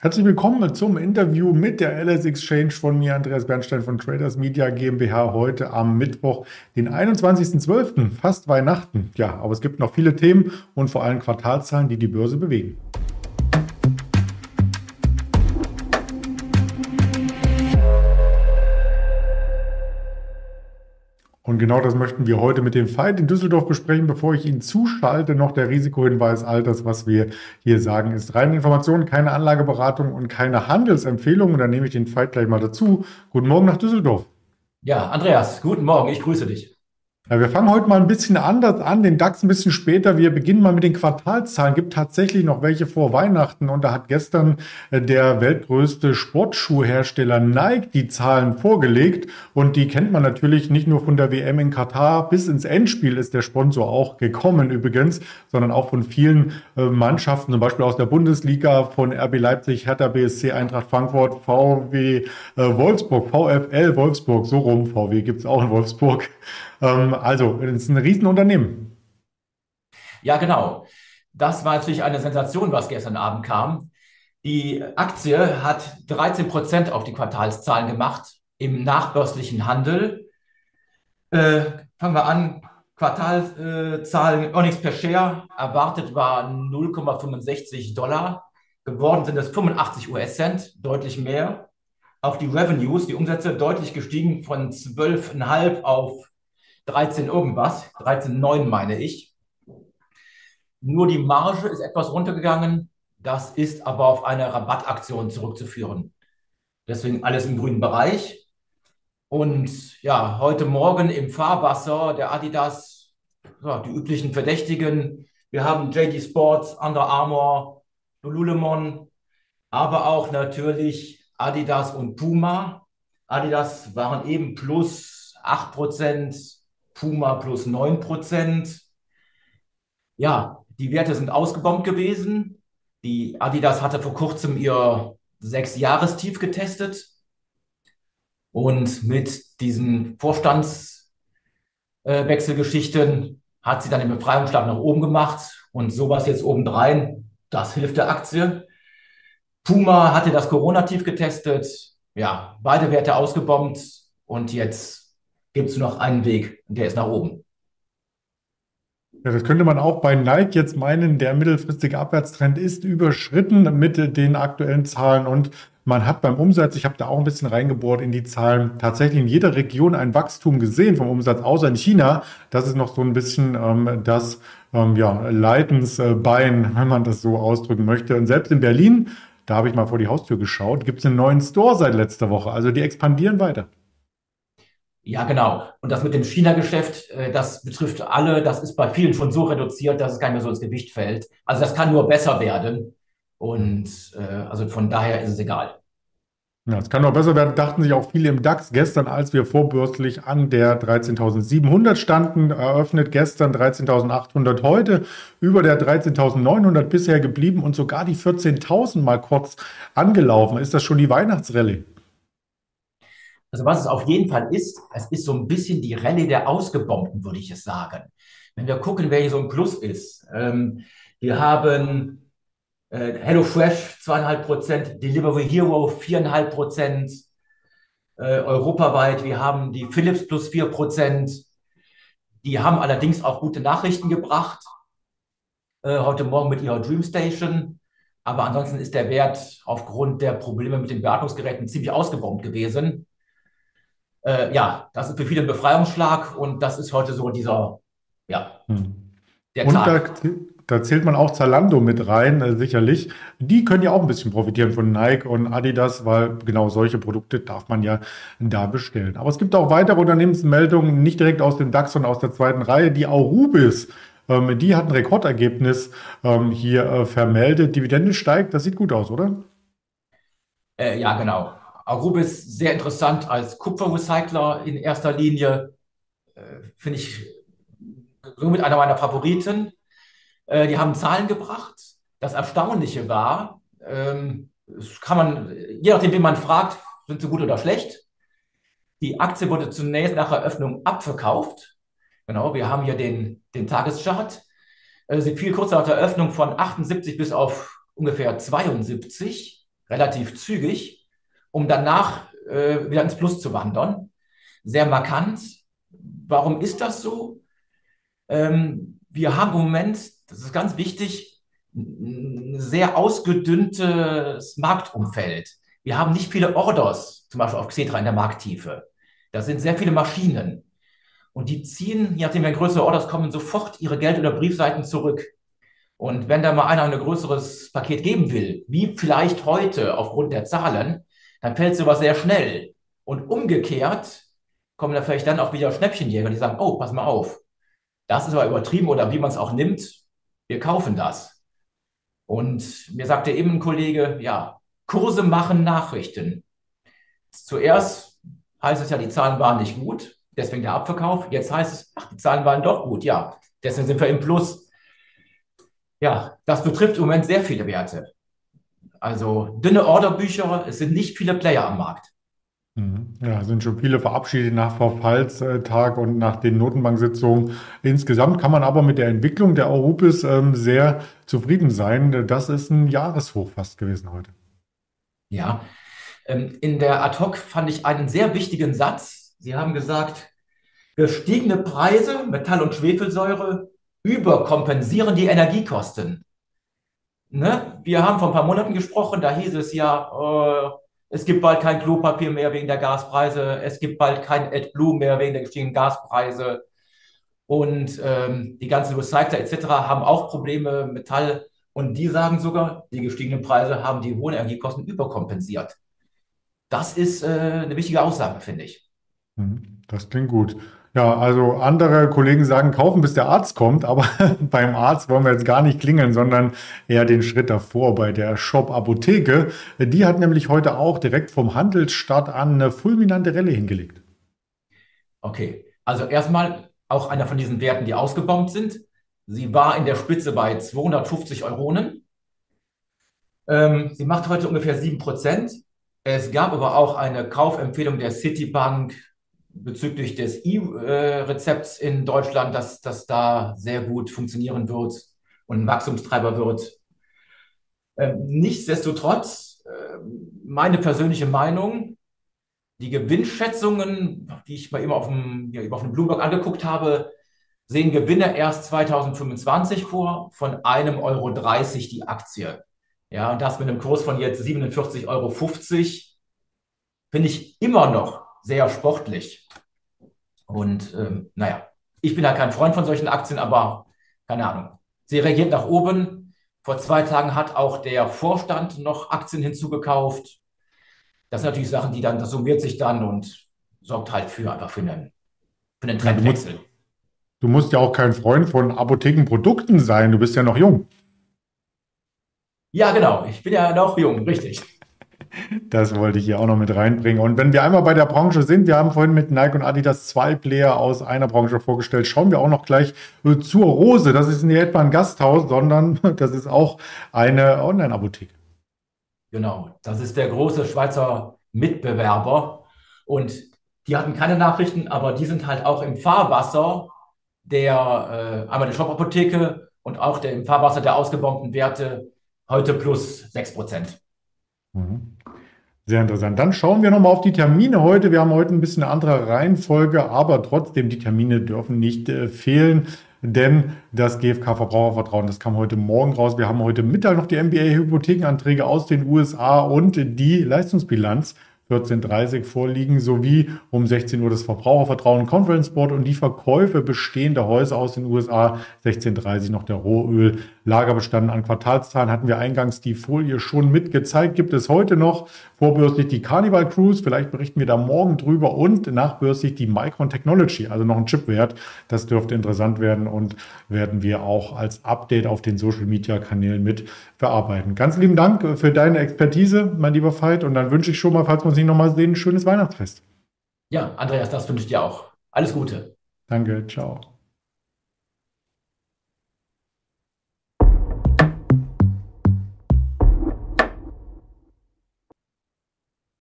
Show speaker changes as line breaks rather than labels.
Herzlich willkommen zum Interview mit der LS Exchange von mir, Andreas Bernstein von Traders Media GmbH, heute am Mittwoch, den 21.12., fast Weihnachten. Ja, aber es gibt noch viele Themen und vor allem Quartalzahlen, die die Börse bewegen. Und genau das möchten wir heute mit dem Fight in Düsseldorf besprechen. Bevor ich Ihnen zuschalte, noch der Risikohinweis. All das, was wir hier sagen, ist reine Information, keine Anlageberatung und keine Handelsempfehlung. Und dann nehme ich den Fight gleich mal dazu. Guten Morgen nach Düsseldorf.
Ja, Andreas, guten Morgen. Ich grüße dich.
Ja, wir fangen heute mal ein bisschen anders an, den DAX ein bisschen später. Wir beginnen mal mit den Quartalzahlen. Gibt tatsächlich noch welche vor Weihnachten und da hat gestern äh, der weltgrößte Sportschuhhersteller Nike die Zahlen vorgelegt und die kennt man natürlich nicht nur von der WM in Katar. Bis ins Endspiel ist der Sponsor auch gekommen übrigens, sondern auch von vielen äh, Mannschaften, zum Beispiel aus der Bundesliga von RB Leipzig, Hertha BSC, Eintracht Frankfurt, VW äh, Wolfsburg, VfL Wolfsburg, so rum, VW gibt's auch in Wolfsburg. Ähm, also, es ist ein Riesenunternehmen.
Ja, genau. Das war natürlich eine Sensation, was gestern Abend kam. Die Aktie hat 13 Prozent auf die Quartalszahlen gemacht im nachbörslichen Handel. Äh, fangen wir an. Quartalzahlen, Earnings per Share erwartet war 0,65 Dollar. Geworden sind es 85 US-Cent, deutlich mehr. Auch die Revenues, die Umsätze deutlich gestiegen von 12,5 auf 13 irgendwas, 13,9 meine ich. Nur die Marge ist etwas runtergegangen. Das ist aber auf eine Rabattaktion zurückzuführen. Deswegen alles im grünen Bereich. Und ja, heute Morgen im Fahrwasser der Adidas, ja, die üblichen Verdächtigen. Wir haben JD Sports, Under Armour, Lululemon, aber auch natürlich Adidas und Puma. Adidas waren eben plus 8 Prozent, Puma plus 9 Prozent. Ja, die Werte sind ausgebombt gewesen. Die Adidas hatte vor kurzem ihr Sechs-Jahrestief getestet. Und mit diesen Vorstandswechselgeschichten hat sie dann den Befreiungsschlag nach oben gemacht. Und sowas jetzt obendrein, das hilft der Aktie. Puma hatte das Corona-Tief getestet. Ja, beide Werte ausgebombt. Und jetzt gibt es noch einen Weg, der ist nach oben.
Ja, das könnte man auch bei Nike jetzt meinen, der mittelfristige Abwärtstrend ist überschritten mit den aktuellen Zahlen und man hat beim Umsatz, ich habe da auch ein bisschen reingebohrt in die Zahlen, tatsächlich in jeder Region ein Wachstum gesehen vom Umsatz, außer in China. Das ist noch so ein bisschen ähm, das ähm, ja, Leidensbein, wenn man das so ausdrücken möchte. Und selbst in Berlin, da habe ich mal vor die Haustür geschaut, gibt es einen neuen Store seit letzter Woche. Also die expandieren weiter.
Ja, genau. Und das mit dem China-Geschäft, äh, das betrifft alle. Das ist bei vielen schon so reduziert, dass es gar nicht mehr so ins Gewicht fällt. Also das kann nur besser werden. Und äh, also von daher ist es egal.
Ja, es kann noch besser werden, dachten sich auch viele im DAX gestern, als wir vorbürstlich an der 13.700 standen, eröffnet gestern 13.800 heute, über der 13.900 bisher geblieben und sogar die 14.000 mal kurz angelaufen. Ist das schon die Weihnachtsrallye?
Also was es auf jeden Fall ist, es ist so ein bisschen die Rallye der Ausgebombten, würde ich es sagen. Wenn wir gucken, wer hier so ein Plus ist. Ähm, wir haben äh, HelloFresh zweieinhalb Prozent, Delivery Hero viereinhalb Prozent, äh, europaweit. Wir haben die Philips plus vier Prozent. Die haben allerdings auch gute Nachrichten gebracht. Äh, heute Morgen mit ihrer Dreamstation. Aber ansonsten ist der Wert aufgrund der Probleme mit den Beatmungsgeräten ziemlich ausgebombt gewesen äh, ja, das ist für viele ein Befreiungsschlag und das ist heute so dieser, ja,
hm. der und Tag. Da, da, zählt man auch Zalando mit rein, äh, sicherlich. Die können ja auch ein bisschen profitieren von Nike und Adidas, weil genau solche Produkte darf man ja da bestellen. Aber es gibt auch weitere Unternehmensmeldungen, nicht direkt aus dem DAX, sondern aus der zweiten Reihe. Die Aurubis, ähm, die hat ein Rekordergebnis ähm, hier äh, vermeldet. Dividende steigt, das sieht gut aus, oder?
Äh, ja, genau. Arubis sehr interessant als Kupferrecycler in erster Linie. Äh, Finde ich somit einer meiner Favoriten. Äh, die haben Zahlen gebracht. Das Erstaunliche war, ähm, kann man, je nachdem, wen man fragt, sind sie gut oder schlecht. Die Aktie wurde zunächst nach Eröffnung abverkauft. Genau, wir haben hier den, den Tageschart. Äh, sie fiel kurz nach der Eröffnung von 78 bis auf ungefähr 72. relativ zügig, um danach äh, wieder ins Plus zu wandern. Sehr markant. Warum ist das so? Ähm, wir haben im Moment, das ist ganz wichtig, ein sehr ausgedünntes Marktumfeld. Wir haben nicht viele Orders, zum Beispiel auf Xetra in der Markttiefe. Das sind sehr viele Maschinen. Und die ziehen, je nachdem, wenn größere Orders kommen, sofort ihre Geld- oder Briefseiten zurück. Und wenn da mal einer ein größeres Paket geben will, wie vielleicht heute aufgrund der Zahlen, dann fällt sowas sehr schnell. Und umgekehrt kommen da vielleicht dann auch wieder Schnäppchenjäger, die sagen, oh, pass mal auf, das ist aber übertrieben oder wie man es auch nimmt, wir kaufen das. Und mir sagte eben ein Kollege, ja, Kurse machen Nachrichten. Zuerst heißt es ja, die Zahlen waren nicht gut, deswegen der Abverkauf. Jetzt heißt es, ach, die Zahlen waren doch gut, ja, deswegen sind wir im Plus. Ja, das betrifft im Moment sehr viele Werte. Also dünne Orderbücher, es sind nicht viele Player am Markt.
Mhm. Ja, sind schon viele verabschiedet nach Verfallstag und nach den Notenbanksitzungen. Insgesamt kann man aber mit der Entwicklung der Europis ähm, sehr zufrieden sein. Das ist ein Jahreshoch fast gewesen heute.
Ja, ähm, in der Ad-Hoc fand ich einen sehr wichtigen Satz. Sie haben gesagt, gestiegene Preise, Metall- und Schwefelsäure überkompensieren die Energiekosten. Ne? Wir haben vor ein paar Monaten gesprochen, da hieß es ja, äh, es gibt bald kein Klopapier mehr wegen der Gaspreise. Es gibt bald kein AdBlue mehr wegen der gestiegenen Gaspreise. Und ähm, die ganzen Recycler etc. haben auch Probleme, Metall. Und die sagen sogar, die gestiegenen Preise haben die hohen Energiekosten überkompensiert. Das ist äh, eine wichtige Aussage, finde ich.
Mhm. Das klingt gut. Ja, also andere Kollegen sagen, kaufen, bis der Arzt kommt, aber beim Arzt wollen wir jetzt gar nicht klingeln, sondern eher den Schritt davor bei der Shop Apotheke. Die hat nämlich heute auch direkt vom Handelsstart an eine fulminante Rallye hingelegt.
Okay, also erstmal auch einer von diesen Werten, die ausgebombt sind. Sie war in der Spitze bei 250 Euronen. Ähm, sie macht heute ungefähr 7%. Es gab aber auch eine Kaufempfehlung der Citibank bezüglich des E-Rezepts in Deutschland, dass das da sehr gut funktionieren wird und ein Wachstumstreiber wird. Ähm, nichtsdestotrotz, äh, meine persönliche Meinung, die Gewinnschätzungen, die ich mal eben auf dem, ja, auf dem Bloomberg angeguckt habe, sehen Gewinne erst 2025 vor von einem Euro 30 die Aktie. Ja, und das mit einem Kurs von jetzt 47,50 Euro finde ich immer noch sehr sportlich. Und ähm, naja, ich bin ja kein Freund von solchen Aktien, aber keine Ahnung. Sie reagiert nach oben. Vor zwei Tagen hat auch der Vorstand noch Aktien hinzugekauft. Das sind natürlich Sachen, die dann, das summiert sich dann und sorgt halt für einfach für einen, für einen Trendwechsel.
Du musst, du musst ja auch kein Freund von Apothekenprodukten sein. Du bist ja noch jung.
Ja, genau. Ich bin ja noch jung, richtig.
Das wollte ich hier auch noch mit reinbringen. Und wenn wir einmal bei der Branche sind, wir haben vorhin mit Nike und Adidas zwei Player aus einer Branche vorgestellt, schauen wir auch noch gleich äh, zur Rose. Das ist nicht etwa ein Gasthaus, sondern das ist auch eine Online-Apotheke.
Genau, das ist der große Schweizer Mitbewerber. Und die hatten keine Nachrichten, aber die sind halt auch im Fahrwasser der, äh, einmal der Shop-Apotheke und auch der, im Fahrwasser der ausgebombten Werte heute plus 6 Prozent.
Mhm. Sehr interessant. Dann schauen wir nochmal auf die Termine heute. Wir haben heute ein bisschen eine andere Reihenfolge, aber trotzdem, die Termine dürfen nicht äh, fehlen, denn das GfK-Verbrauchervertrauen, das kam heute Morgen raus. Wir haben heute Mittag noch die MBA-Hypothekenanträge aus den USA und die Leistungsbilanz 14.30 vorliegen, sowie um 16 Uhr das Verbrauchervertrauen Conference Board und die Verkäufe bestehender Häuser aus den USA. 16.30 noch der Rohöl Lagerbestand an Quartalszahlen hatten wir eingangs die Folie schon mitgezeigt. Gibt es heute noch vorbörslich die Carnival Cruise, vielleicht berichten wir da morgen drüber und nachbörslich die Micron Technology, also noch ein Chipwert. Das dürfte interessant werden und werden wir auch als Update auf den Social Media Kanälen mit verarbeiten. Ganz lieben Dank für deine Expertise, mein lieber Veit, und dann wünsche ich schon mal, falls wir uns nicht nochmal sehen, ein schönes Weihnachtsfest.
Ja, Andreas, das wünsche ich dir auch. Alles Gute.
Danke, ciao.